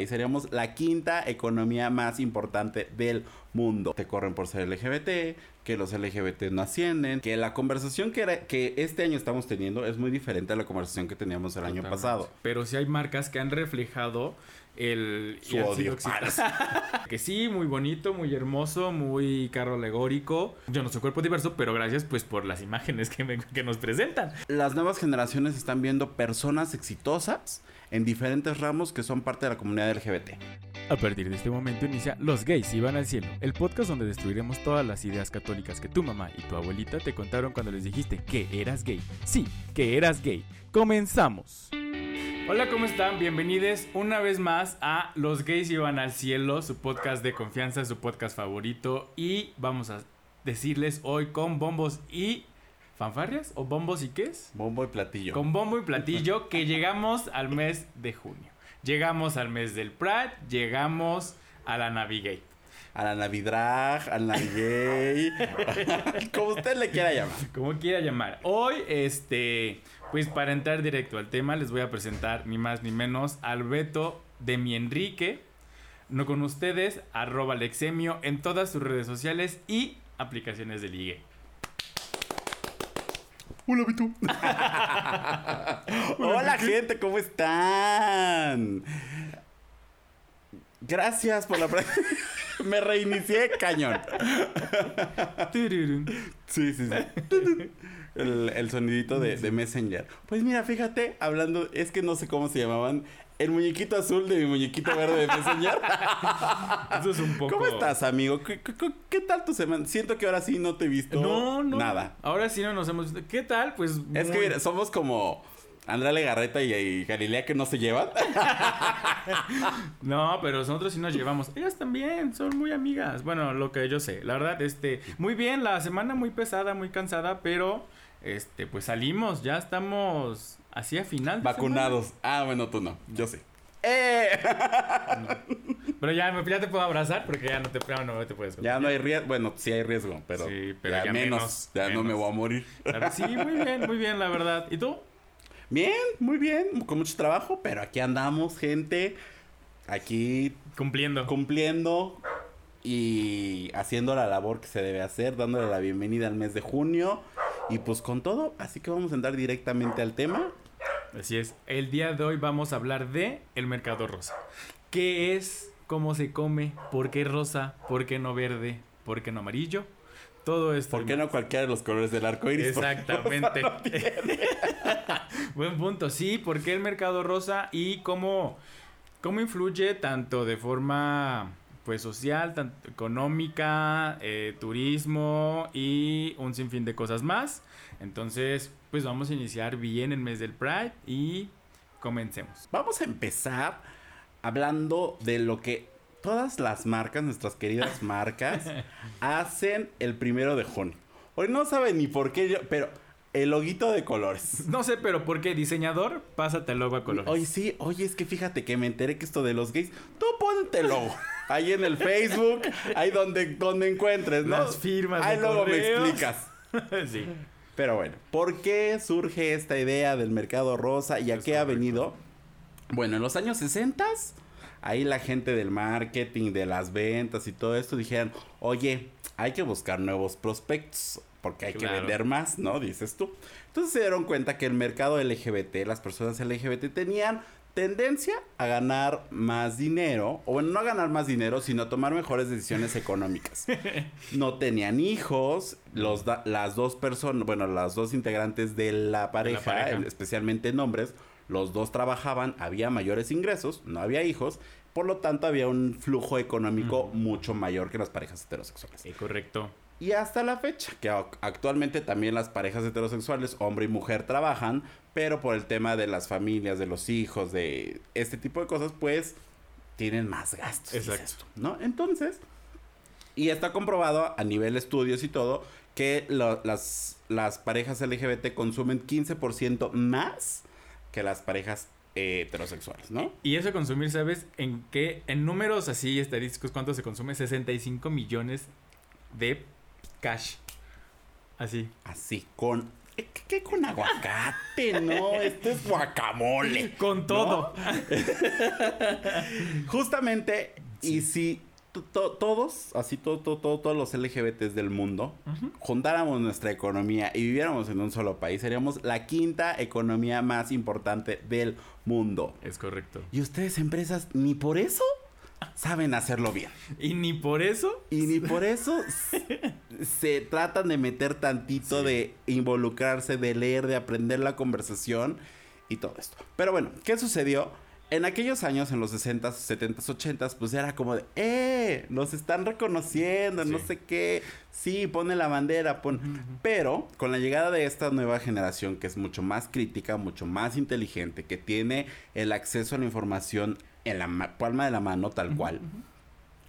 Y seríamos la quinta economía más importante del mundo. Te corren por ser LGBT, que los LGBT no ascienden, que la conversación que, era, que este año estamos teniendo es muy diferente a la conversación que teníamos el año pasado. Pero sí hay marcas que han reflejado el Su odio. que sí, muy bonito, muy hermoso, muy carro alegórico. Yo no soy cuerpo diverso, pero gracias pues por las imágenes que, me- que nos presentan. Las nuevas generaciones están viendo personas exitosas en diferentes ramos que son parte de la comunidad LGBT. A partir de este momento inicia Los gays iban al cielo, el podcast donde destruiremos todas las ideas católicas que tu mamá y tu abuelita te contaron cuando les dijiste que eras gay. Sí, que eras gay. Comenzamos. Hola, ¿cómo están? Bienvenidos una vez más a Los gays iban al cielo, su podcast de confianza, su podcast favorito y vamos a decirles hoy con bombos y fanfarrias o bombos y qué es? Bombo y platillo. Con bombo y platillo que llegamos al mes de junio. Llegamos al mes del Pride, llegamos a la Navigate. A la Navidrag, al Navigay, como usted le quiera llamar. Como quiera llamar. Hoy, este, pues para entrar directo al tema, les voy a presentar ni más ni menos al Beto de mi Enrique. No con ustedes, arroba Lexemio en todas sus redes sociales y aplicaciones de ligue. Hola, Vitu. Hola, gente, ¿cómo están? Gracias por la... Me reinicié cañón. Sí, sí, sí. El, el sonidito de, de Messenger. Pues mira, fíjate, hablando, es que no sé cómo se llamaban. El muñequito azul de mi muñequito verde de Messenger. Eso es un poco. ¿Cómo estás, amigo? ¿Qué, qué- qué- qué tal tu semana? Siento que ahora sí no te he visto No, no. nada. Ahora sí no nos hemos. ¿Qué tal? Pues. Es que mira, somos como Andrea Legarreta y, y Galilea que no se llevan. No, pero nosotros sí nos llevamos. Ellas también son muy amigas. Bueno, lo que yo sé. La verdad, este, muy bien, la semana muy pesada, muy cansada, pero este, pues salimos, ya estamos así a final. de Vacunados. Ah, bueno, tú no. Yo sí. ¡Eh! Pero ya, me- ya te puedo abrazar porque ya no te, ya no te puedes. Ya no hay riesgo. Bueno, sí hay riesgo, pero, Sí, pero ya, ya menos. menos, Ya no me voy a morir. Claro, Sí, muy bien, muy bien, la verdad. ¿Y tú? Bien, muy bien. Con mucho trabajo, pero aquí andamos, gente. Aquí Cumpliendo. cumpliendo y haciendo la labor que se debe hacer, dándole la bienvenida al mes de junio. Y pues con todo, así que vamos a entrar directamente al tema. Así es. El día de hoy vamos a hablar de el mercado rosa. ¿Qué es? ¿Cómo se come? ¿Por qué rosa? ¿Por qué no verde? ¿Por qué no amarillo? Todo esto. ¿Por qué no cualquiera de los colores del arco iris? Exactamente. Buen punto. Sí, ¿por qué el mercado rosa y cómo, cómo influye tanto de forma pues social, tanto económica, eh, turismo y un sinfín de cosas más? Entonces, pues vamos a iniciar bien el mes del Pride y comencemos. Vamos a empezar hablando de lo que todas las marcas, nuestras queridas marcas, hacen el primero de junio. Hoy no saben ni por qué yo, pero el loguito de colores. No sé, pero ¿por qué diseñador? Pásate el logo a colores. Oye, sí, oye, es que fíjate que me enteré que esto de los gays, tú ponte el logo. Ahí en el Facebook, ahí donde, donde encuentres, ¿no? Las firmas Ahí de luego me explicas. sí. Pero bueno, ¿por qué surge esta idea del mercado rosa y a Es qué ha venido? Bueno, en los años 60, ahí la gente del marketing, de las ventas y todo esto dijeron, oye, hay que buscar nuevos prospectos porque hay que vender más, ¿no? Dices tú. Entonces se dieron cuenta que el mercado LGBT, las personas LGBT tenían tendencia a ganar más dinero, o bueno, no a ganar más dinero, sino a tomar mejores decisiones económicas. No tenían hijos, los da- las dos personas, bueno, las dos integrantes de la pareja, pareja. eh, especialmente en hombres, los dos trabajaban, había mayores ingresos, no había hijos, por lo tanto había un flujo económico mucho mayor que las parejas heterosexuales. Sí, correcto. Y hasta la fecha, que ac- actualmente también las parejas heterosexuales, hombre y mujer, trabajan, pero por el tema de las familias, de los hijos, de este tipo de cosas, pues tienen más gastos. Exacto. ¿No? Entonces, y está comprobado a nivel estudios y todo, que lo- las, las parejas LGBT consumen 15% más que las parejas eh, heterosexuales, ¿no? Y eso consumir, ¿sabes? En qué, en números así estadísticos, ¿cuánto se consume? 65 millones de cash. Así. Así, con ¿Qué con aguacate? No, esto es guacamole. Con todo. Justamente, y si todos, así todo, todo, todos los LGBTs del mundo, juntáramos nuestra economía y viviéramos en un solo país, seríamos la quinta economía más importante del mundo. Es correcto. Y ustedes, empresas, ni por eso saben hacerlo bien. Y ni por eso. Y ni por eso se tratan de meter tantito, de involucrarse, de leer, de aprender la conversación y todo esto. Pero bueno, ¿qué sucedió? En aquellos años, en los 60s, 70s, 80s, pues era como de, ¡eh! Nos están reconociendo, no sé qué. Sí, pone la bandera, pon. Pero con la llegada de esta nueva generación, que es mucho más crítica, mucho más inteligente, que tiene el acceso a la información en la palma de la mano, tal cual,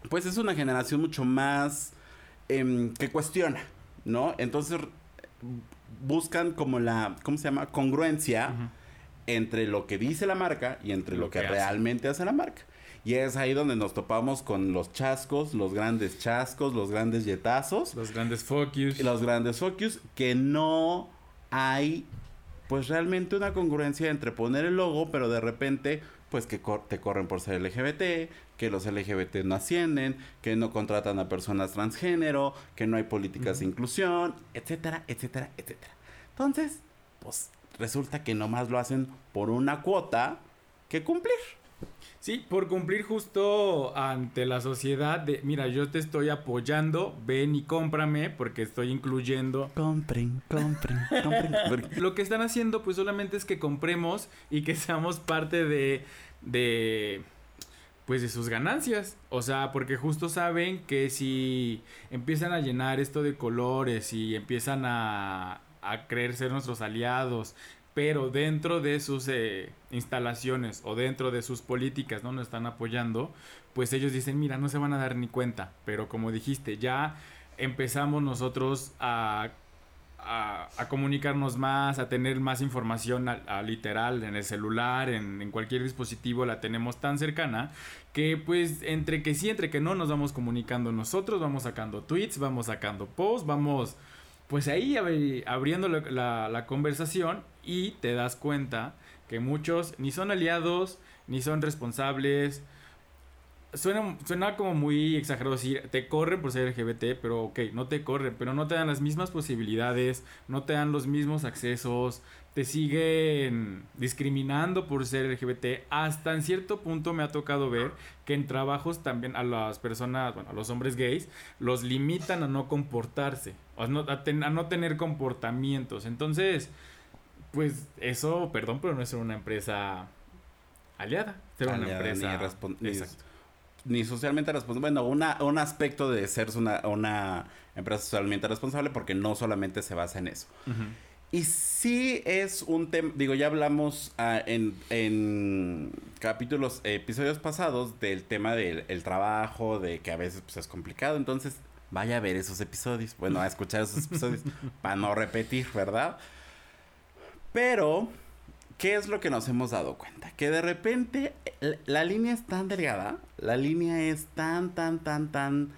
pues es una generación mucho más em, que cuestiona, ¿no? Entonces buscan como la, ¿cómo se llama? Congruencia entre lo que dice la marca y entre lo, que, realmente hace la marca. Y es ahí donde nos topamos con los chascos, los grandes chascos, los grandes yetazos. Los grandes focus. Los grandes focus, que no hay pues realmente una congruencia entre poner el logo, pero de repente pues que te corren por ser LGBT, que los LGBT no ascienden, que no contratan a personas transgénero, que no hay políticas de inclusión, etcétera, etcétera, etcétera. Entonces, pues resulta que nomás lo hacen por una cuota que cumplir. Sí, por cumplir justo ante la sociedad de, mira, yo te estoy apoyando, ven y cómprame porque estoy incluyendo. Compren, compren, compren. Lo que están haciendo pues solamente es que compremos y que seamos parte de, de, pues de sus ganancias. O sea, porque justo saben que si empiezan a llenar esto de colores y empiezan a, a creer ser nuestros aliados, pero dentro de sus eh, instalaciones o dentro de sus políticas no nos están apoyando, pues ellos dicen, mira, no se van a dar ni cuenta, pero como dijiste, ya empezamos nosotros a, a, comunicarnos más, a tener más información a, literal en el celular, en, cualquier dispositivo, la tenemos tan cercana que pues entre que sí, entre que no, nos vamos comunicando nosotros, vamos sacando tweets, vamos sacando posts, vamos pues ahí abriendo la, conversación y te das cuenta que muchos ni son aliados, ni son responsables. Suena, suena como muy exagerado decir, te corren por ser LGBT, pero ok, no te corren, pero no te dan las mismas posibilidades, no te dan los mismos accesos, te siguen discriminando por ser LGBT. Hasta en cierto punto me ha tocado ver que en trabajos también a las personas, bueno, a los hombres gays, los limitan a no comportarse, a no, a, no tener comportamientos. Entonces, pues eso, perdón, pero no es una empresa aliada, ser una empresa ni, socialmente responsable. Bueno, una, un aspecto de ser una, una empresa socialmente responsable porque no solamente se basa en eso. Y sí es un tema, digo, ya hablamos ah, en, en, capítulos, episodios pasados del tema del trabajo, de que a veces pues, es complicado, entonces vaya a ver esos episodios, bueno, a escuchar esos episodios para no repetir, ¿verdad? Pero, ¿qué es lo que nos hemos dado cuenta? Que de repente la línea es tan delgada, la línea es tan, tan, tan, tan,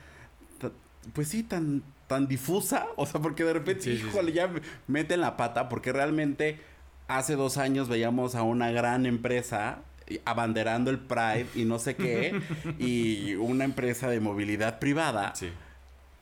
pues sí, tan tan difusa, o sea, porque de repente, híjole, ya meten la pata, porque realmente hace dos años veíamos a una gran empresa abanderando el Pride y no sé qué, y una empresa de movilidad privada.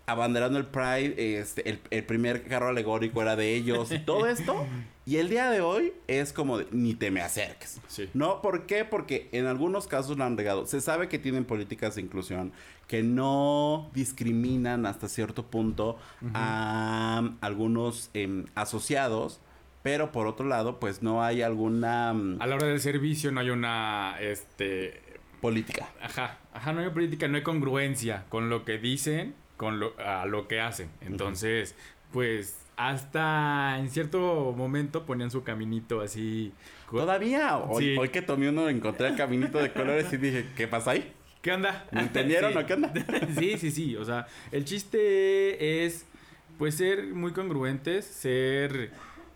Abanderando el Pride, este, el, primer carro alegórico era de ellos y todo esto. Y el día de hoy es como ni te me acerques. ¿No? ¿Por qué? Porque en algunos casos lo han regado. Se sabe que tienen políticas de inclusión que no discriminan hasta cierto punto a algunos em, asociados. Pero por otro lado, pues no hay alguna... Mm, a la hora del servicio no hay una... Este... Política. Ajá, ajá, no hay política, no hay congruencia con lo que dicen, con lo, a lo que hacen. Entonces, pues hasta en cierto momento ponían su caminito así. ¿Todavía? Hoy, hoy que tomé uno encontré el caminito de colores y dije, ¿qué pasa ahí? ¿Qué onda? ¿Me entendieron o qué onda? sí, sí, sí. O sea, el chiste es, pues, ser muy congruentes, ser,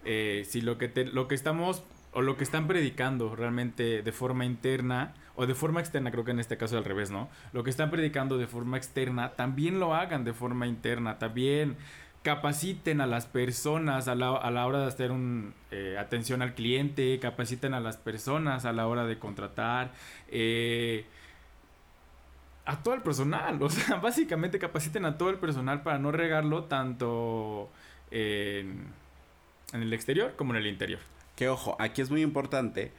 eh, si lo que, te, lo que estamos, o lo que están predicando realmente de forma interna, o de forma externa, creo que en este caso al revés, ¿no? Lo que están predicando de forma externa, también lo hagan de forma interna, también capaciten a las personas a la, a la hora de hacer un eh, atención al cliente, capaciten a las personas a la hora de contratar, eh, a todo el personal, o sea, básicamente capaciten a todo el personal para no regarlo tanto en, en el exterior como en el interior. Que ojo, aquí es muy importante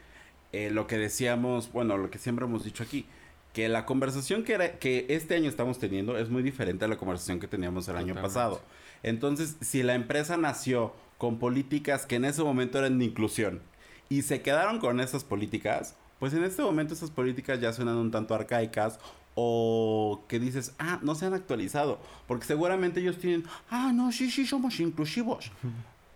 eh, lo que decíamos, bueno, lo que siempre hemos dicho aquí, que la conversación que, era, que este año estamos teniendo es muy diferente a la conversación que teníamos el año pasado. Entonces, si la empresa nació con políticas que en ese momento eran de inclusión y se quedaron con esas políticas, pues en este momento esas políticas ya suenan un tanto arcaicas o que dices, ah, no se han actualizado, porque seguramente ellos tienen, ah, no, sí, sí, somos inclusivos.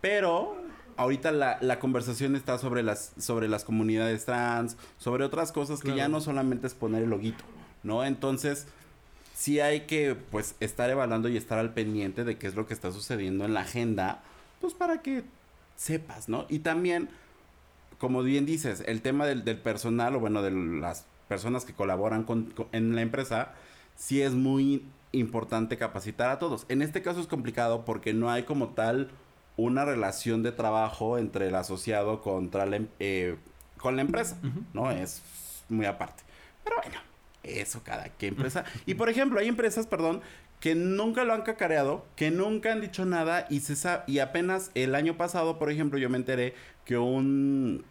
Pero ahorita la, la, conversación está sobre las, sobre las comunidades trans, sobre otras cosas que ya no solamente es poner el loguito, ¿no? Entonces, sí hay que, pues, estar evaluando y estar al pendiente de qué es lo que está sucediendo en la agenda, pues, para que sepas, ¿no? Y también, como bien dices, el tema del, del personal, o bueno, de las personas que colaboran con, con, en la empresa, sí es muy importante capacitar a todos. En este caso es complicado porque no hay como tal una relación de trabajo entre el asociado contra la, eh, con la empresa, uh -huh. ¿no? Es muy aparte. Pero bueno, eso cada que empresa. Y por ejemplo, hay empresas, perdón, que nunca lo han cacareado, que nunca han dicho nada y se sabe, y apenas el año pasado, por ejemplo, yo me enteré que un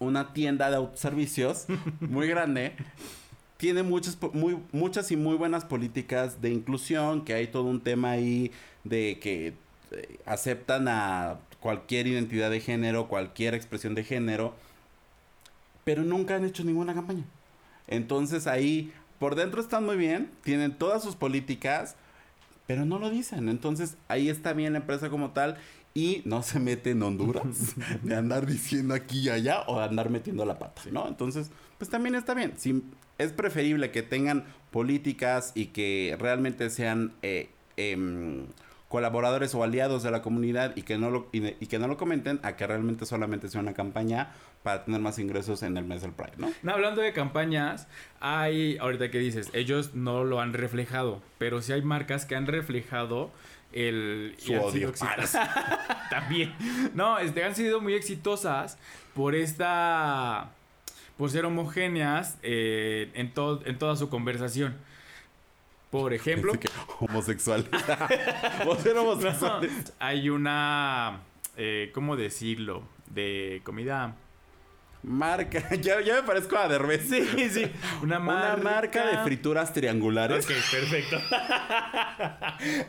una tienda de autoservicios muy grande tiene muchas, muy, muchas y muy buenas políticas de inclusión, que hay todo un tema ahí de que eh, aceptan a cualquier identidad de género, cualquier expresión de género, pero nunca han hecho ninguna campaña. Entonces ahí, por dentro están muy bien, tienen todas sus políticas, pero no lo dicen. Entonces ahí está bien la empresa como tal y no se mete en Honduras de andar diciendo aquí y allá o de andar metiendo la pata, ¿no? Entonces, pues también está bien. Si es preferible que tengan políticas y que realmente sean eh, eh, colaboradores o aliados de la comunidad y que no lo y, y, que no lo comenten a que realmente solamente sea una campaña para tener más ingresos en el mes del Pride, ¿no? no hablando de campañas, hay ahorita que dices, ellos no lo han reflejado, pero sí hay marcas que han reflejado el su odio. también. No este han sido muy exitosas por esta por ser homogéneas eh, en todo en toda su conversación por ejemplo que homosexual. No, hay una eh, cómo decirlo de comida Marca, ya, ya me parezco a Derbez. Sí, sí. Una marca... una marca de frituras triangulares. Ok, perfecto.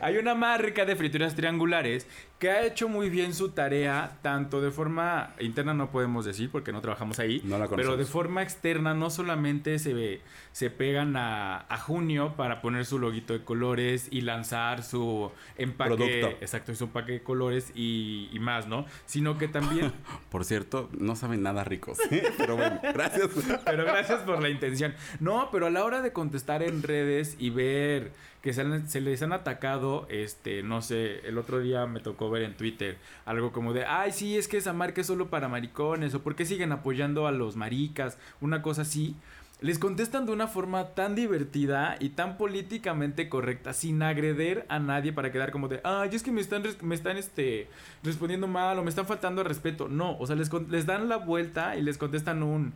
Hay una marca de frituras triangulares que ha hecho muy bien su tarea, tanto de forma interna no podemos decir porque no trabajamos ahí, no la pero de forma externa no solamente se ve, se pegan a, a, junio para poner su loguito de colores y lanzar su empaque, Producto. exacto, su empaque de colores y, y más, ¿no? Sino que también... Por cierto, no saben nada ricos, pero bueno, gracias. pero gracias por la intención. No, pero a la hora de contestar en redes y ver que se, han, les han atacado, este, no sé, el otro día me tocó ver en Twitter algo como de, ay, sí, es que esa marca es solo para maricones, o por qué siguen apoyando a los maricas, una cosa así. Les contestan de una forma tan divertida y tan políticamente correcta, sin agreder a nadie para quedar como de, ay, es que me están, me están este, respondiendo mal o me están faltando al respeto. No, o sea, les, les dan la vuelta y les contestan un,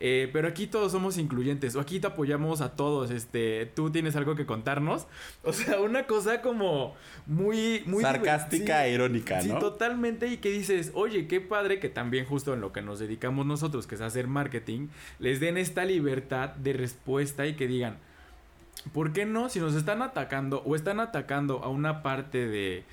eh, pero aquí todos somos incluyentes, o aquí te apoyamos a todos, este, tú tienes algo que contarnos. O sea, una cosa como muy... muy Sarcástica sí, e irónica, ¿no? Sí, totalmente, y que dices, oye, qué padre que también justo en lo que nos dedicamos nosotros, que es hacer marketing, les den esta libertad de respuesta y que digan, ¿por qué no? Si nos están atacando o están atacando a una parte de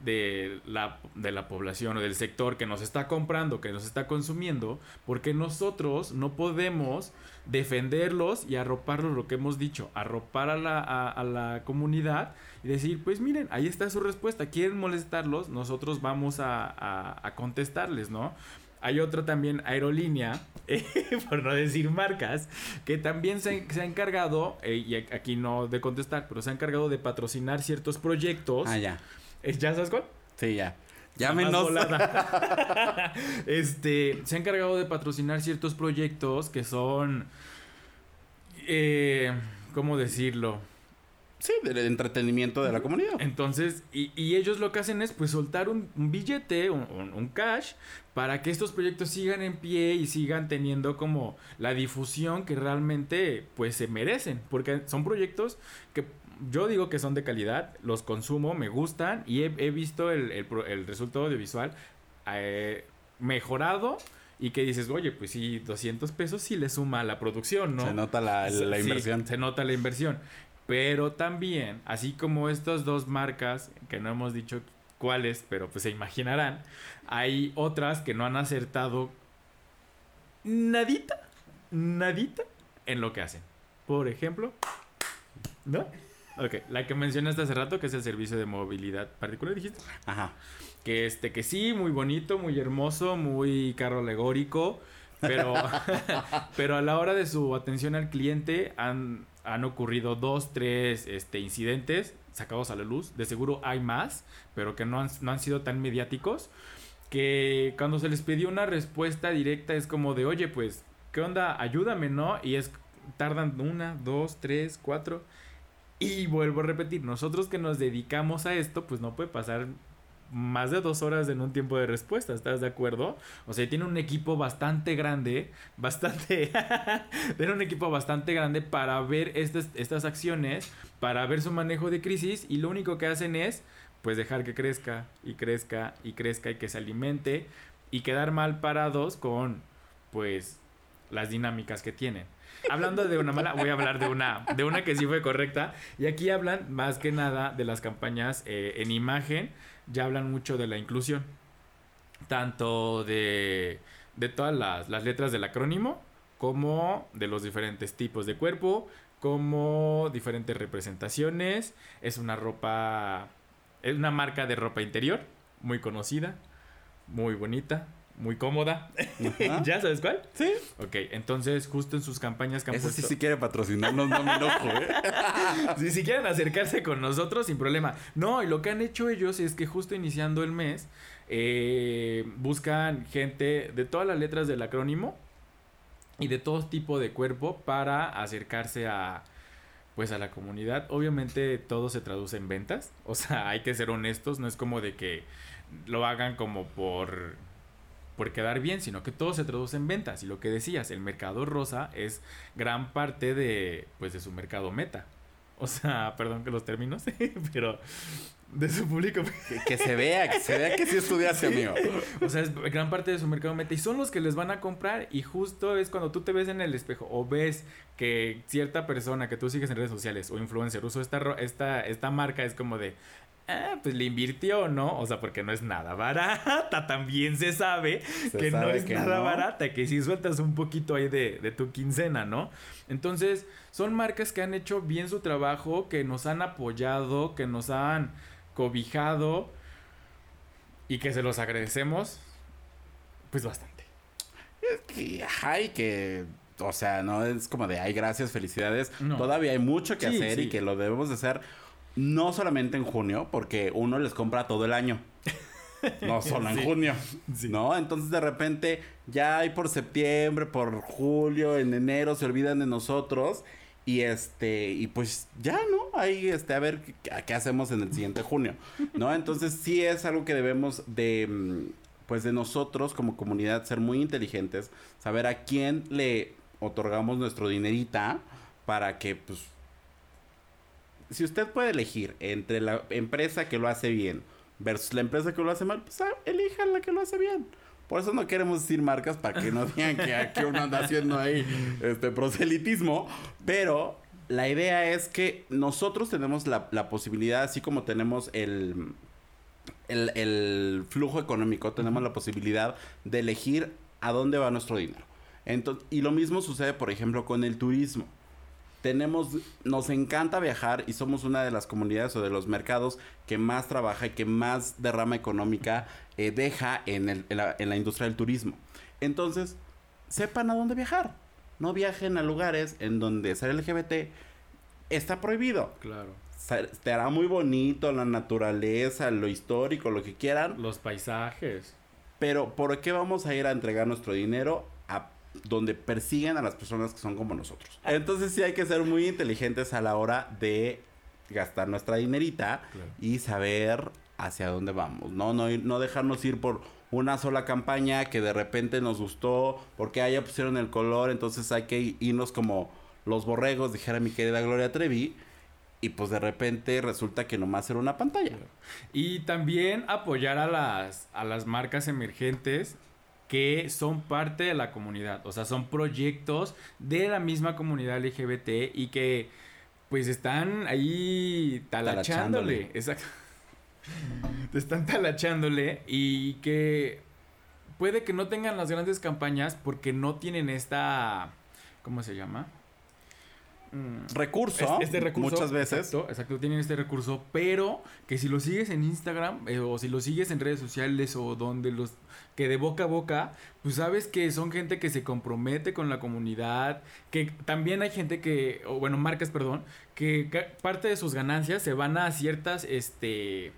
de la, de la población o del sector que nos está comprando, que nos está consumiendo, porque nosotros no podemos defenderlos y arroparlos, lo que hemos dicho, arropar a la, a, a la comunidad y decir, pues miren, ahí está su respuesta, quieren molestarlos, nosotros vamos a, a, contestarles, ¿no? Hay otra también aerolínea, por no decir marcas, que también se, se ha encargado, eh, y aquí no de contestar, pero se ha encargado de patrocinar ciertos proyectos. Ah, ya. ¿Ya sabes cuál? Sí, ya. Llámenos. este, se ha encargado de patrocinar ciertos proyectos que son, eh, ¿cómo decirlo? Sí, del entretenimiento de la comunidad. Entonces, y, y ellos lo que hacen es pues soltar un, un billete, un, un- un cash, para que estos proyectos sigan en pie y sigan teniendo como la difusión que realmente pues se merecen. Porque son proyectos que yo digo que son de calidad, los consumo, me gustan y he, he visto el, el resultado audiovisual eh, mejorado. Y que dices, oye, pues sí, 200 pesos sí le suma a la producción, ¿no? Se nota la, la inversión. se nota la inversión. Pero también, así como estas dos marcas, que no hemos dicho cuáles, pero pues se imaginarán, hay otras que no han acertado nadita, nadita en lo que hacen. Por ejemplo, ¿no? Ok, la que mencionaste hace rato, que es el servicio de movilidad particular, dijiste. Ajá. Que este, que sí, muy bonito, muy hermoso, muy carro alegórico. Pero, pero a la hora de su atención al cliente han, han ocurrido dos, tres este, incidentes sacados a la luz. De seguro hay más, pero que no han, no han sido tan mediáticos. Que cuando se les pidió una respuesta directa es como de, oye, pues, ¿qué onda? Ayúdame, ¿no? Y es, tardan una, dos, tres, cuatro. Y vuelvo a repetir, nosotros que nos dedicamos a esto, pues no puede pasar más de dos horas en un tiempo de respuesta, ¿estás de acuerdo? O sea, tiene un equipo bastante grande, bastante... tiene un equipo bastante grande para ver estas, estas acciones, para ver su manejo de crisis y lo único que hacen es, pues, dejar que crezca y crezca y crezca y que se alimente y quedar mal parados con, pues, las dinámicas que tienen. Hablando de una mala, voy a hablar de una, de una que sí fue correcta. Y aquí hablan más que nada de las campañas eh, en imagen. Ya hablan mucho de la inclusión. Tanto de, de todas las, las letras del acrónimo, como de los diferentes tipos de cuerpo, como diferentes representaciones. Es una ropa, es una marca de ropa interior, muy conocida, muy bonita, muy cómoda. ¿Ya sabes cuál? Sí. Ok, entonces justo en sus campañas que han sí, puesto- sí quiere patrocinarnos, no me enojo, ¿eh? si, si quieren acercarse con nosotros, sin problema. No, y lo que han hecho ellos es que justo iniciando el mes, eh, buscan gente de todas las letras del acrónimo y de todo tipo de cuerpo para acercarse a pues a la comunidad. Obviamente todo se traduce en ventas, o sea, hay que ser honestos, no es como de que lo hagan como por por quedar bien, sino que todo se traduce en ventas. Y lo que decías, el mercado rosa es gran parte de, pues, de su mercado meta. O sea, perdón que los términos, pero de su público. Que, que se vea, que se vea que sí estudiaste, amigo. O sea, es gran parte de su mercado meta. Y son los que les van a comprar. Y justo es cuando tú te ves en el espejo o ves que cierta persona que tú sigues en redes sociales o influencer usó esta, esta, esta marca, es como de. Ah, pues le invirtió, ¿no? O sea, porque no es nada barata. También se sabe Se que no es que nada no. barata, que si sueltas un poquito ahí de, de tu quincena, ¿no? Entonces, son marcas que han hecho bien su trabajo, que nos han apoyado, que nos han cobijado y que se los agradecemos, pues bastante. Ay, que... O sea, no es como de, ay, gracias, felicidades. No. Todavía hay mucho que Sí, hacer y que lo debemos de hacer no solamente en junio, porque uno les compra todo el año. No solo en Sí. junio. Sí. ¿No? Entonces de repente ya hay por septiembre, por julio, en enero se olvidan de nosotros. Y este, y pues ya, ¿no? Ahí, este, a ver qué, qué hacemos en el siguiente junio, ¿no? Entonces sí es algo que debemos de, mm, pues de nosotros como comunidad ser muy inteligentes, saber a quién le otorgamos nuestro dinerita para que, pues, si usted puede elegir entre la empresa que lo hace bien versus la empresa que lo hace mal, pues ah, elijan la que lo hace bien. Por eso no queremos decir marcas para que no digan que aquí uno anda haciendo ahí este proselitismo. Pero la idea es que nosotros tenemos la, la posibilidad, así como tenemos el, el, el flujo económico, tenemos la posibilidad de elegir a dónde va nuestro dinero. Entonces, y lo mismo sucede, por ejemplo, con el turismo tenemos, nos encanta viajar y somos una de las comunidades o de los mercados que más trabaja y que más derrama económica eh, deja en, el- en la, en la industria del turismo. Entonces, sepan a dónde viajar. No viajen a lugares en donde ser LGBT está prohibido. Claro. Estará muy bonito la naturaleza, lo histórico, lo que quieran, Los paisajes. pero ¿por qué vamos a ir a entregar nuestro dinero donde persiguen a las personas que son como nosotros? Entonces sí hay que ser muy inteligentes a la hora de gastar nuestra dinerita Claro. y saber hacia dónde vamos, ¿no? No, ir- no dejarnos ir por una sola campaña que de repente nos gustó, porque allá pusieron el color, entonces hay que irnos como los borregos, dijera mi querida Gloria Trevi, y pues de repente resulta que nomás era una pantalla. Y también apoyar a las, a las marcas emergentes que son parte de la comunidad. O sea, son proyectos de la misma comunidad LGBT y que pues están ahí talachándole. Talachándole. Exacto. están talachándole y que puede que no tengan las grandes campañas porque no tienen esta... ¿Cómo se llama? Mm, Recurso, es- este recurso, muchas veces. Exacto, exacto, tienen este recurso, pero que si lo sigues en Instagram eh, o si lo sigues en redes sociales o donde los que de boca a boca, pues sabes que son gente que se compromete con la comunidad, que también hay gente que, o bueno, marcas, perdón, que parte de sus ganancias se van a ciertas, este,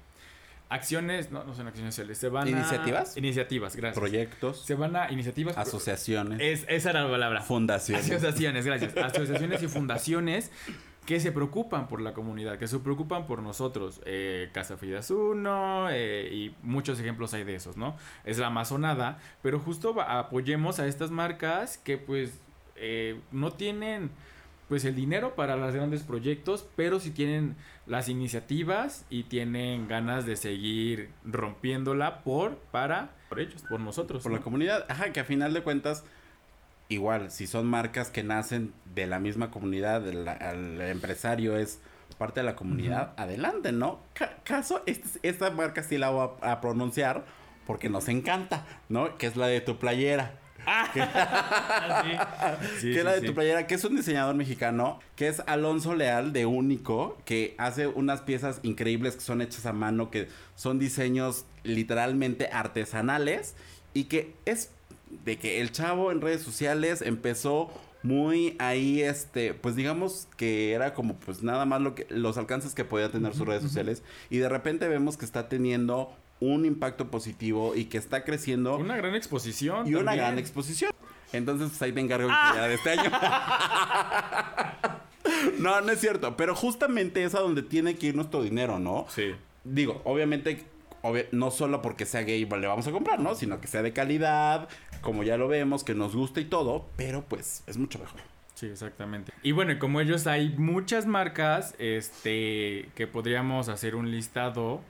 acciones, no, no son acciones sociales, se van ¿Iniciativas? a... Iniciativas, gracias. Proyectos, Se van a iniciativas. asociaciones, Es, esa era la palabra. fundaciones. Asociaciones, gracias. Asociaciones y fundaciones que se preocupan por la comunidad, que se preocupan por nosotros. Eh, Casa Fidas Uno eh, y muchos ejemplos hay de esos, ¿no? Es la Amazonada, pero justo apoyemos a estas marcas que pues eh, no tienen pues el dinero para los grandes proyectos, pero sí tienen las iniciativas y tienen ganas de seguir rompiéndola por, para, por ellos, por nosotros. por ¿no? la comunidad. Ajá, que a final de cuentas, igual, si son marcas que nacen de la misma comunidad, el, el empresario es parte de la comunidad, adelante, ¿no? Ca- caso, este- esta marca sí la voy a, a pronunciar porque nos encanta, ¿no? Que es la de tu playera. Ah, sí. Sí, que sí, la de tu playera, que es un diseñador mexicano, que es Alonso Leal de Único, que hace unas piezas increíbles que son hechas a mano, que son diseños literalmente artesanales y que es de que el chavo en redes sociales empezó muy ahí este pues digamos que era como pues nada más lo que los alcances que podía tener sus redes sociales y de repente vemos que está teniendo un impacto positivo y que está creciendo Una gran exposición. y una gran exposición. Entonces, pues ahí te encargo Ah. tarea de este año. no, no es cierto. Pero justamente es a donde tiene que ir nuestro dinero, ¿no? Sí. Digo, obviamente, obvi- no solo porque sea gay le vamos a comprar, ¿no? Sino que sea de calidad, como ya lo vemos, que nos guste y todo. Pero pues es mucho mejor. Sí, exactamente. Y bueno, y como ellos hay muchas marcas, este, que podríamos hacer un listado.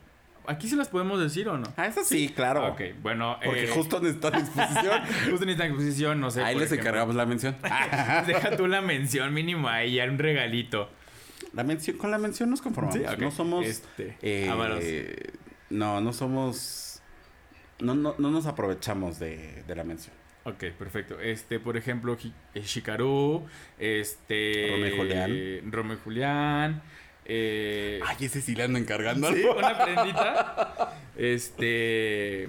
Aquí se las podemos decir o no. Ah, eso sí, claro. Ok, bueno. Porque eh, justo necesitan disposición. justo en esta exposición, no sé. Ahí les ejemplo. encargamos la mención. Deja tú la mención mínimo ahí, ya un regalito. La mención, con la mención nos conformamos. Sí, ok. No somos. Este, eh, no, no somos. No, no, no nos aprovechamos de, de la mención. Ok, perfecto. Este, por ejemplo, eh, Shikaru, este... Romeo Julián. Romeo Julián, eh... Ay, ese sí le ando encargando. Sí, algo. una prendita. Este.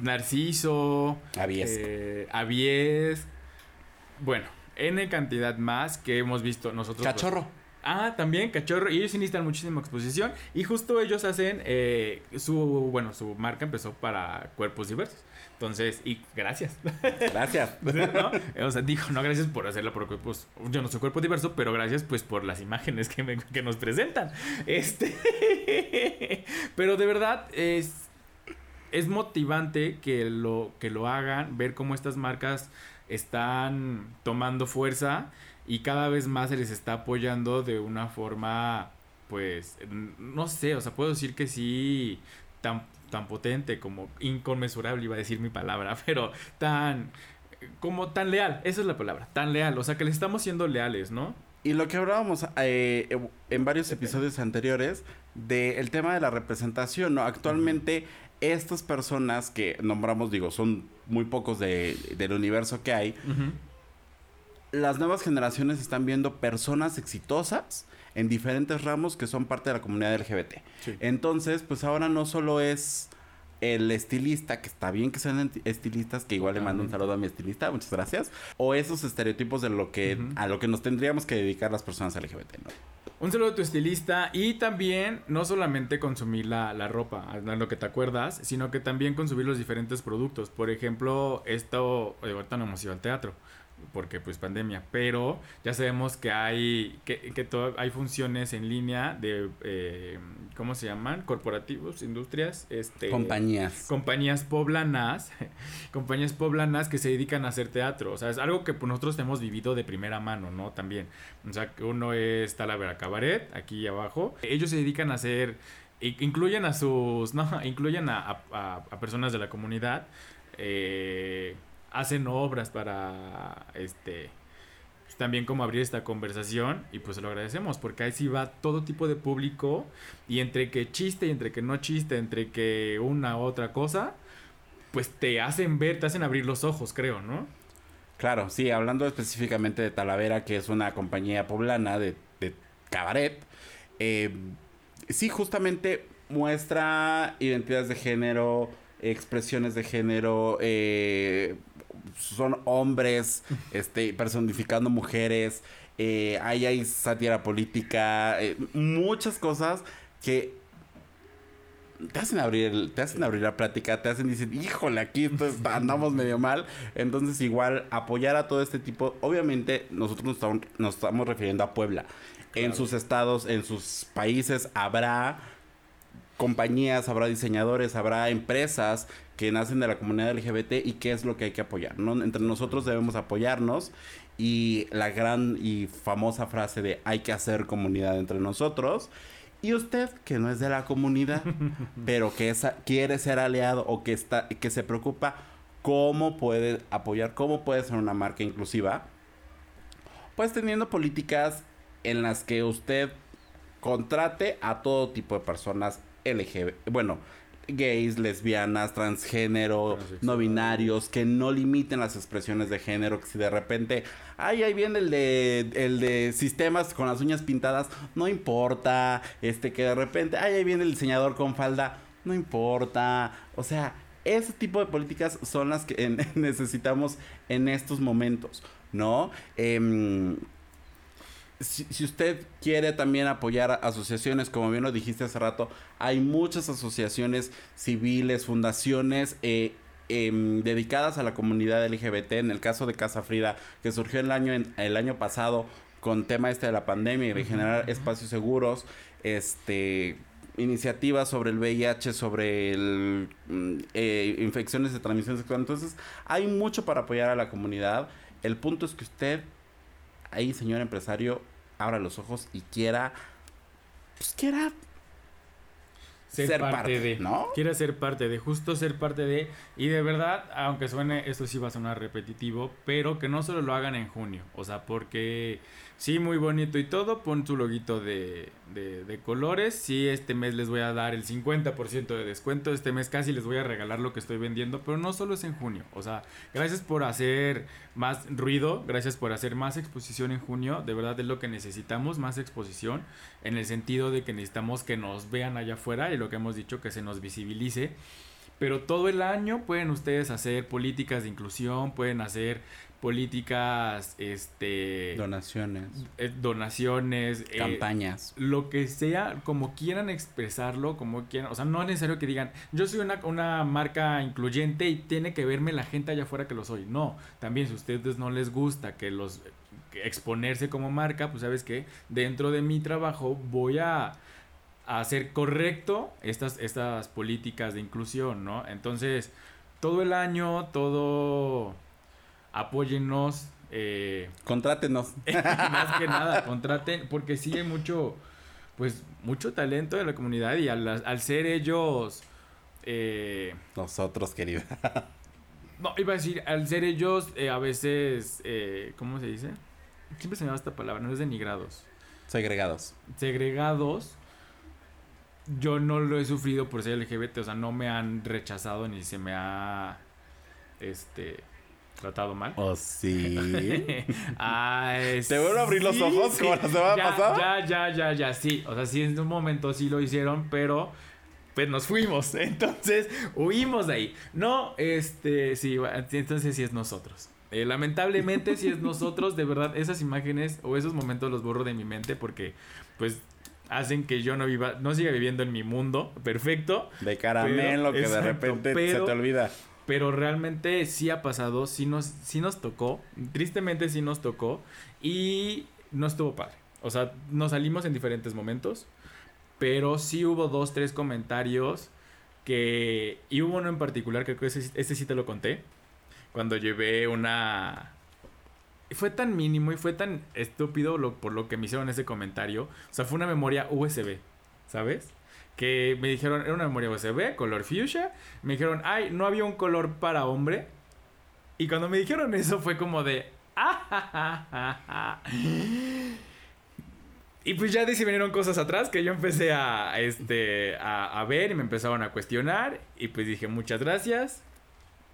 Narciso. Avies. eh, Avies. Bueno, N cantidad más que hemos visto nosotros. Cachorro. Ah, también, cachorro. Y ellos sí necesitan muchísima exposición. Y justo ellos hacen eh, su. Bueno, su marca empezó para cuerpos diversos. Entonces, y gracias. Gracias. ¿no? O sea, dijo, no, gracias por hacerlo por cuerpos. Yo no soy cuerpo diverso, pero gracias pues por las imágenes que, me- que nos presentan. Este. pero de verdad es. Es motivante que lo, que lo hagan, ver cómo estas marcas están tomando fuerza y cada vez más se les está apoyando de una forma, pues, no sé, o sea, puedo decir que sí, tan, tan potente como inconmensurable, iba a decir mi palabra, pero tan, como tan leal, esa es la palabra, tan leal, o sea, que le estamos siendo leales, ¿no? Y lo que hablábamos eh, en varios episodios anteriores del tema de la representación, ¿no? Actualmente estas personas que nombramos, digo, son muy pocos de- del universo que hay, las nuevas generaciones están viendo personas exitosas en diferentes ramos que son parte de la comunidad LGBT. Sí. Entonces, pues ahora no solo es el estilista, que está bien que sean estilistas, que igual le mando un saludo a mi estilista, muchas gracias, o esos estereotipos de lo que a lo que nos tendríamos que dedicar las personas LGBT, ¿no? Un saludo a tu estilista y también no solamente consumir la, la ropa, a lo que te acuerdas, sino que también consumir los diferentes productos. Por ejemplo, esto, ahorita no hemos ido al teatro. Porque pues pandemia, pero ya sabemos que hay que, que hay funciones en línea de eh, ¿cómo se llaman? corporativos, industrias, este compañías. Compañías poblanas, compañías poblanas que se dedican a hacer teatro, o sea, es algo que pues, nosotros hemos vivido de primera mano, ¿no? También. O sea, que uno es Talavera Cabaret, aquí abajo. Ellos se dedican a hacer incluyen a sus, no, incluyen a, a personas de la comunidad eh, hacen obras para este pues, también como abrir esta conversación y pues lo agradecemos porque ahí sí va todo tipo de público y entre que chiste y entre que no chiste, entre que una u otra cosa, pues te hacen ver, te hacen abrir los ojos, creo, ¿no? Claro, sí, hablando específicamente de Talavera, que es una compañía poblana de, de cabaret, eh, sí, justamente muestra identidades de género, expresiones de género, eh, son hombres, este, personificando mujeres, eh, ahí hay sátira política, eh, muchas cosas que te hacen abrir te hacen abrir la plática, te hacen decir, híjole, aquí andamos medio mal. Entonces, igual, apoyar a todo este tipo. Obviamente, nosotros nos estamos, nos estamos refiriendo a Puebla. En sus estados, en sus países, habrá compañías, habrá diseñadores, habrá empresas que nacen de la comunidad LGBT y qué es lo que hay que apoyar. ¿no? Entre nosotros debemos apoyarnos y la gran y famosa frase de hay que hacer comunidad entre nosotros. Y usted que no es de la comunidad, pero que quiere ser aliado o que, está, que se preocupa cómo puede apoyar, cómo puede ser una marca inclusiva, pues teniendo políticas en las que usted contrate a todo tipo de personas LGBT, bueno, gays, lesbianas, transgénero, no binarios, que no limiten las expresiones de género, que si de repente, ay, ahí viene el de, el de sistemas con las uñas pintadas, no importa, este, que de repente, ay, ahí viene el diseñador con falda, no importa, o sea, ese tipo de políticas son las que necesitamos en estos momentos, ¿no? Eh, si, usted quiere también apoyar asociaciones, como bien lo dijiste hace rato, hay muchas asociaciones civiles, fundaciones eh, em, dedicadas a la comunidad LGBT. En el caso de Casa Frida, que surgió el año, el año pasado con tema este de la pandemia y de generar espacios seguros, este iniciativas sobre el VIH, sobre el, mm, eh, infecciones de transmisión sexual. Entonces, hay mucho para apoyar a la comunidad. El punto es que usted ahí, señor empresario, abra los ojos y quiera, pues quiera ser, parte, de, ¿no? Quiera ser parte de, justo ser parte de, y de verdad, aunque suene, esto sí va a sonar repetitivo, pero que no solo lo hagan en junio, o sea, porque sí, muy bonito y todo, pon tu loguito de, de, de, colores, sí, este mes les voy a dar el 50% de descuento, este mes casi les voy a regalar lo que estoy vendiendo, pero no solo es en junio, o sea, gracias por hacer más ruido, gracias por hacer más exposición en junio, de verdad es lo que necesitamos, más exposición, en el sentido de que necesitamos que nos vean allá afuera y lo que hemos dicho, que se nos visibilice. Pero todo el año pueden ustedes hacer políticas de inclusión, pueden hacer políticas, este... Donaciones. Eh, donaciones. Eh, Campañas. lo que sea, como quieran expresarlo, como quieran. O sea, no es necesario que digan, yo soy una, una marca incluyente y tiene que verme la gente allá afuera que lo soy. No, también si a ustedes no les gusta que los exponerse como marca, pues sabes que dentro de mi trabajo voy a hacer correcto estas, estas políticas de inclusión, ¿no? Entonces, todo el año, todo apóyennos. Eh, Contrátenos. más que nada, contraten, porque sí hay mucho, pues, mucho talento de la comunidad y al, al ser ellos... Eh, Nosotros, querida. no, iba a decir, al ser ellos eh, a veces, eh, ¿cómo se dice? Siempre se me llama esta palabra, no es denigrados. Segregados. Segregados. Yo no lo he sufrido por ser LGBT, o sea, no me han rechazado ni se me ha, este, tratado mal. Oh, sí. Ay, ¿Te vuelvo a abrir los ojos como la semana ya, pasada? Ya, ya, ya, ya, sí. O sea, sí, en un momento sí lo hicieron, pero pues nos fuimos. Entonces, huimos de ahí. No, este, sí, entonces sí es nosotros. Eh, lamentablemente sí es nosotros, de verdad, esas imágenes o esos momentos los borro de mi mente porque, pues, hacen que yo no viva, no siga viviendo en mi mundo perfecto. De caramelo que de repente se te olvida pero realmente sí ha pasado, sí nos, sí nos tocó, tristemente sí nos tocó y no estuvo padre. O sea, nos salimos en diferentes momentos, pero sí hubo dos, tres comentarios que... Y hubo uno en particular, que ese, ese sí te lo conté, cuando llevé una... Fue tan mínimo y fue tan estúpido lo, por lo que me hicieron ese comentario. O sea, fue una memoria USB, ¿sabes? que me dijeron, era una memoria USB, color fuchsia. Me dijeron, ay, no había un color para hombre. Y cuando me dijeron eso fue como de, ah, Y pues ya de si vinieron cosas atrás que yo empecé a, este, a, a, ver y me empezaron a cuestionar. Y pues dije, muchas gracias.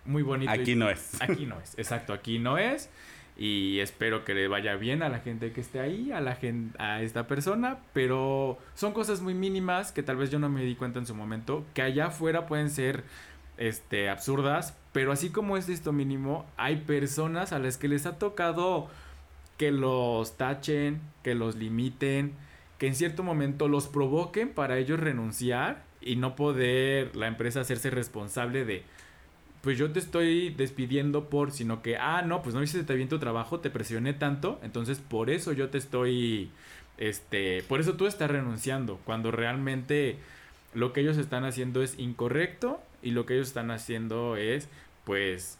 Muy bonito. Aquí no es. Aquí no es, exacto, aquí no es y espero que le vaya bien a la gente que esté ahí, a la gente, a esta persona, pero son cosas muy mínimas que tal vez yo no me di cuenta en su momento, que allá afuera pueden ser este absurdas, pero así como es esto mínimo, hay personas a las que les ha tocado que los tachen, que los limiten, que en cierto momento los provoquen para ellos renunciar y no poder la empresa hacerse responsable de pues yo te estoy despidiendo por, sino que, ah, no, pues no hiciste bien tu trabajo, te presioné tanto, entonces por eso yo te estoy, este, por eso tú estás renunciando, cuando realmente lo que ellos están haciendo es incorrecto y lo que ellos están haciendo es, pues,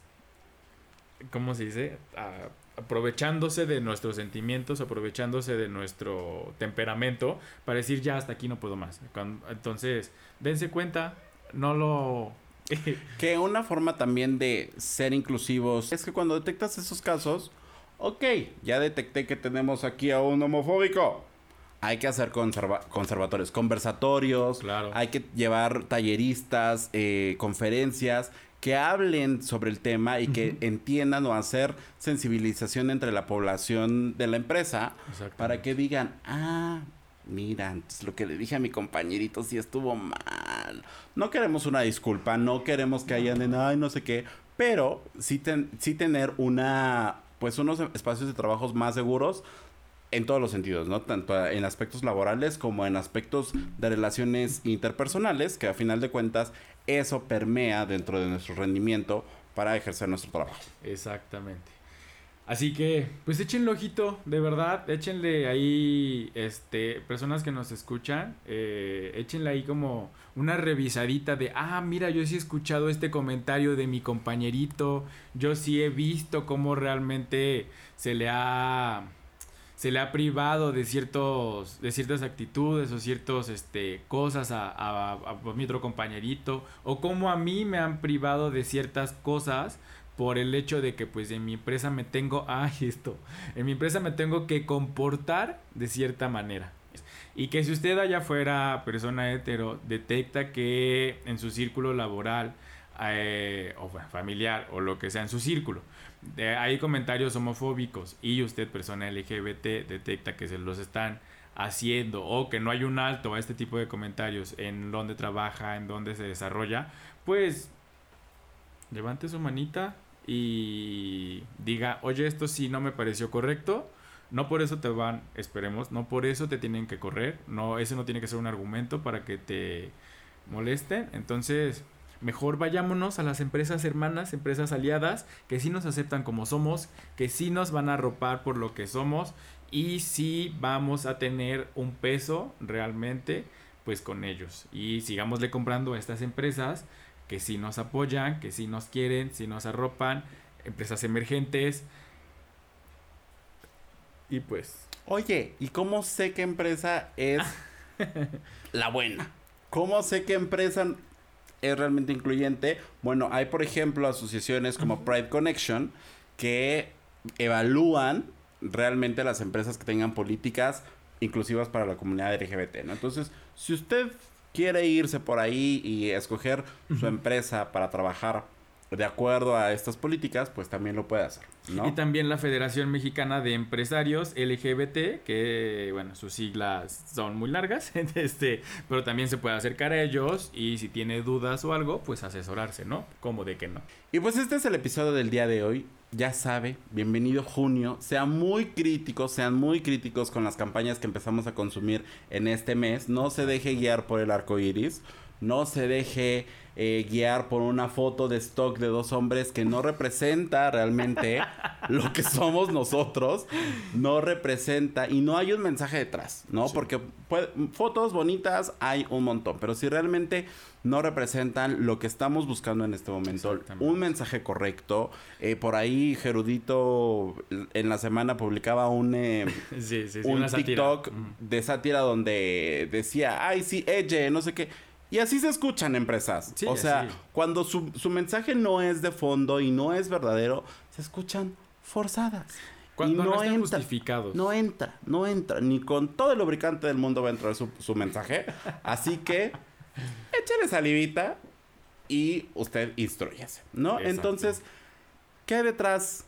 ¿cómo se dice? aprovechándose de nuestros sentimientos, aprovechándose de nuestro temperamento para decir ya hasta aquí no puedo más. entonces, dense cuenta, no lo que una forma también de ser inclusivos es que cuando detectas esos casos, ok, ya detecté que tenemos aquí a un homofóbico. Hay que hacer conservatorios, conversatorios, claro. hay que llevar talleristas, eh, conferencias que hablen sobre el tema y que entiendan o hacer sensibilización entre la población de la empresa para que digan, ah, mira, lo que le dije a mi compañerito sí estuvo mal. No queremos una disculpa, no queremos que hayan en, ay, no sé qué, pero sí, sí tener una, pues unos espacios de trabajos más seguros en todos los sentidos, ¿no? Tanto en aspectos laborales como en aspectos de relaciones interpersonales, que a final de cuentas eso permea dentro de nuestro rendimiento para ejercer nuestro trabajo. Exactamente. Así que, pues échenle ojito, de verdad, échenle ahí, este, personas que nos escuchan, eh, échenle ahí como una revisadita de, ah, mira, yo sí he escuchado este comentario de mi compañerito, yo sí he visto cómo realmente se le ha, se le ha privado de ciertos, de ciertas actitudes o ciertas, este, cosas a, a, a mi otro compañerito, o cómo a mí me han privado de ciertas cosas por el hecho de que pues en mi empresa me tengo, ay esto, en mi empresa me tengo que comportar de cierta manera. Y que si usted allá fuera persona hetero, detecta que en su círculo laboral eh, o familiar o lo que sea en su círculo, hay comentarios homofóbicos y usted persona LGBT detecta que se los están haciendo o que no hay un alto a este tipo de comentarios en donde trabaja, en donde se desarrolla, pues levante su manita, y diga, oye, esto sí no me pareció correcto, no por eso te van, esperemos, no por eso te tienen que correr, no, ese no tiene que ser un argumento para que te molesten, entonces mejor vayámonos a las empresas hermanas, empresas aliadas, que sí nos aceptan como somos, que sí nos van a arropar por lo que somos y sí vamos a tener un peso realmente pues con ellos. Y sigámosle comprando a estas empresas que sí nos apoyan, que sí nos quieren, sí nos arropan, empresas emergentes. Y pues. Oye, ¿y cómo sé qué empresa es la buena? ¿Cómo sé qué empresa es realmente incluyente? Bueno, hay por ejemplo asociaciones como Pride Connection que evalúan realmente las empresas que tengan políticas inclusivas para la comunidad LGBT, ¿no? Entonces, si usted quiere irse por ahí y escoger su empresa para trabajar de acuerdo a estas políticas, pues también lo puede hacer. ¿no? Y también la Federación Mexicana de Empresarios LGBT, que bueno, sus siglas son muy largas, este, pero también se puede acercar a ellos y si tiene dudas o algo, pues asesorarse, ¿no? Como de que no. Y pues este es el episodio del día de hoy ya sabe, bienvenido junio. Sean muy críticos, sean muy críticos con las campañas que empezamos a consumir en este mes. No se deje guiar por el arco iris. No se deje eh, guiar por una foto de stock de dos hombres que no representa realmente lo que somos nosotros, no representa y no hay un mensaje detrás, ¿no? Porque fotos bonitas hay un montón, pero si realmente no representan lo que estamos buscando en este momento, un mensaje correcto, eh, por ahí Gerudito en la semana publicaba un, eh, un TikTok de sátira donde decía, ay sí, ella, no sé qué y así se escuchan empresas. o sea, cuando su, mensaje no es de fondo y no es verdadero, se escuchan forzadas. Cuando no, están justificados. No entra, no entra. Ni con todo el lubricante del mundo va a entrar su, mensaje. Así que échale salivita y usted instruyese, ¿no? Entonces, ¿qué hay detrás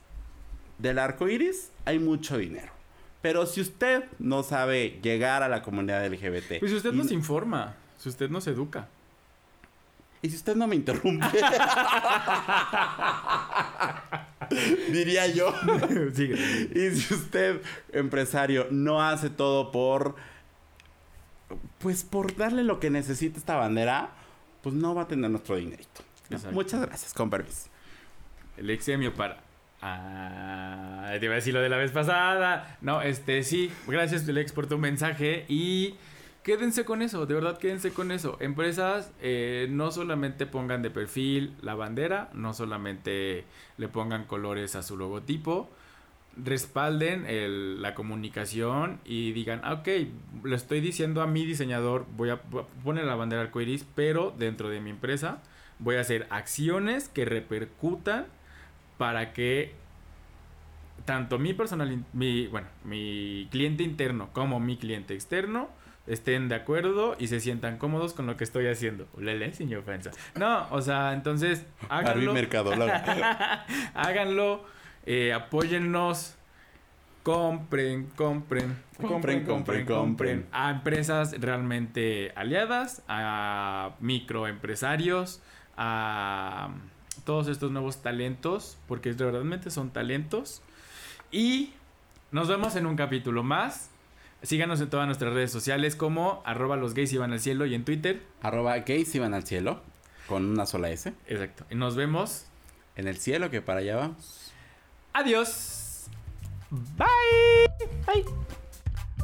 del arco iris? Hay mucho dinero. Pero si usted no sabe llegar a la comunidad LGBT. Pues usted nos informa. Si usted no se educa. ¿Y si usted no me interrumpe? Diría yo. Y si usted, empresario, no hace todo por. Pues por darle lo que necesita esta bandera, pues no va a tener nuestro dinerito. Muchas gracias, con permiso. El exemio para. Ah, te iba a decir lo de la vez pasada. No, este sí. Gracias, Lex, por tu mensaje. Y quédense con eso, de verdad quédense con eso. Empresas eh, no solamente pongan de perfil la bandera, no solamente le pongan colores a su logotipo, respalden la comunicación y digan, ah, ok, lo estoy diciendo a mi diseñador, voy a, poner la bandera arcoiris, pero dentro de mi empresa voy a hacer acciones que repercutan para que tanto mi personal, mi, bueno, mi cliente interno como mi cliente externo estén de acuerdo y se sientan cómodos con lo que estoy haciendo. Lele, sin ofensa. No, o sea, entonces háganlo. háganlo, eh, apóyennos. Compren, compren, compren, compren, compren, A empresas realmente aliadas, a microempresarios, a todos estos nuevos talentos, porque realmente son talentos. Y nos vemos en un capítulo más. Síganos en todas nuestras redes sociales como arroba los gays iban al cielo y en Twitter. Arroba gays iban al cielo con una sola S. Exacto. Y nos vemos en el cielo que para allá vamos. Adiós. Bye. Bye.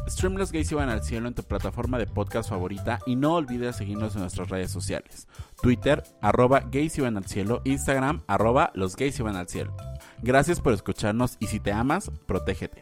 Stream Los Gays iban al cielo en tu plataforma de podcast favorita y no olvides seguirnos en nuestras redes sociales. Twitter, arroba gays iban al cielo, Instagram, arroba los gays iban al cielo. Gracias por escucharnos y si te amas, protégete.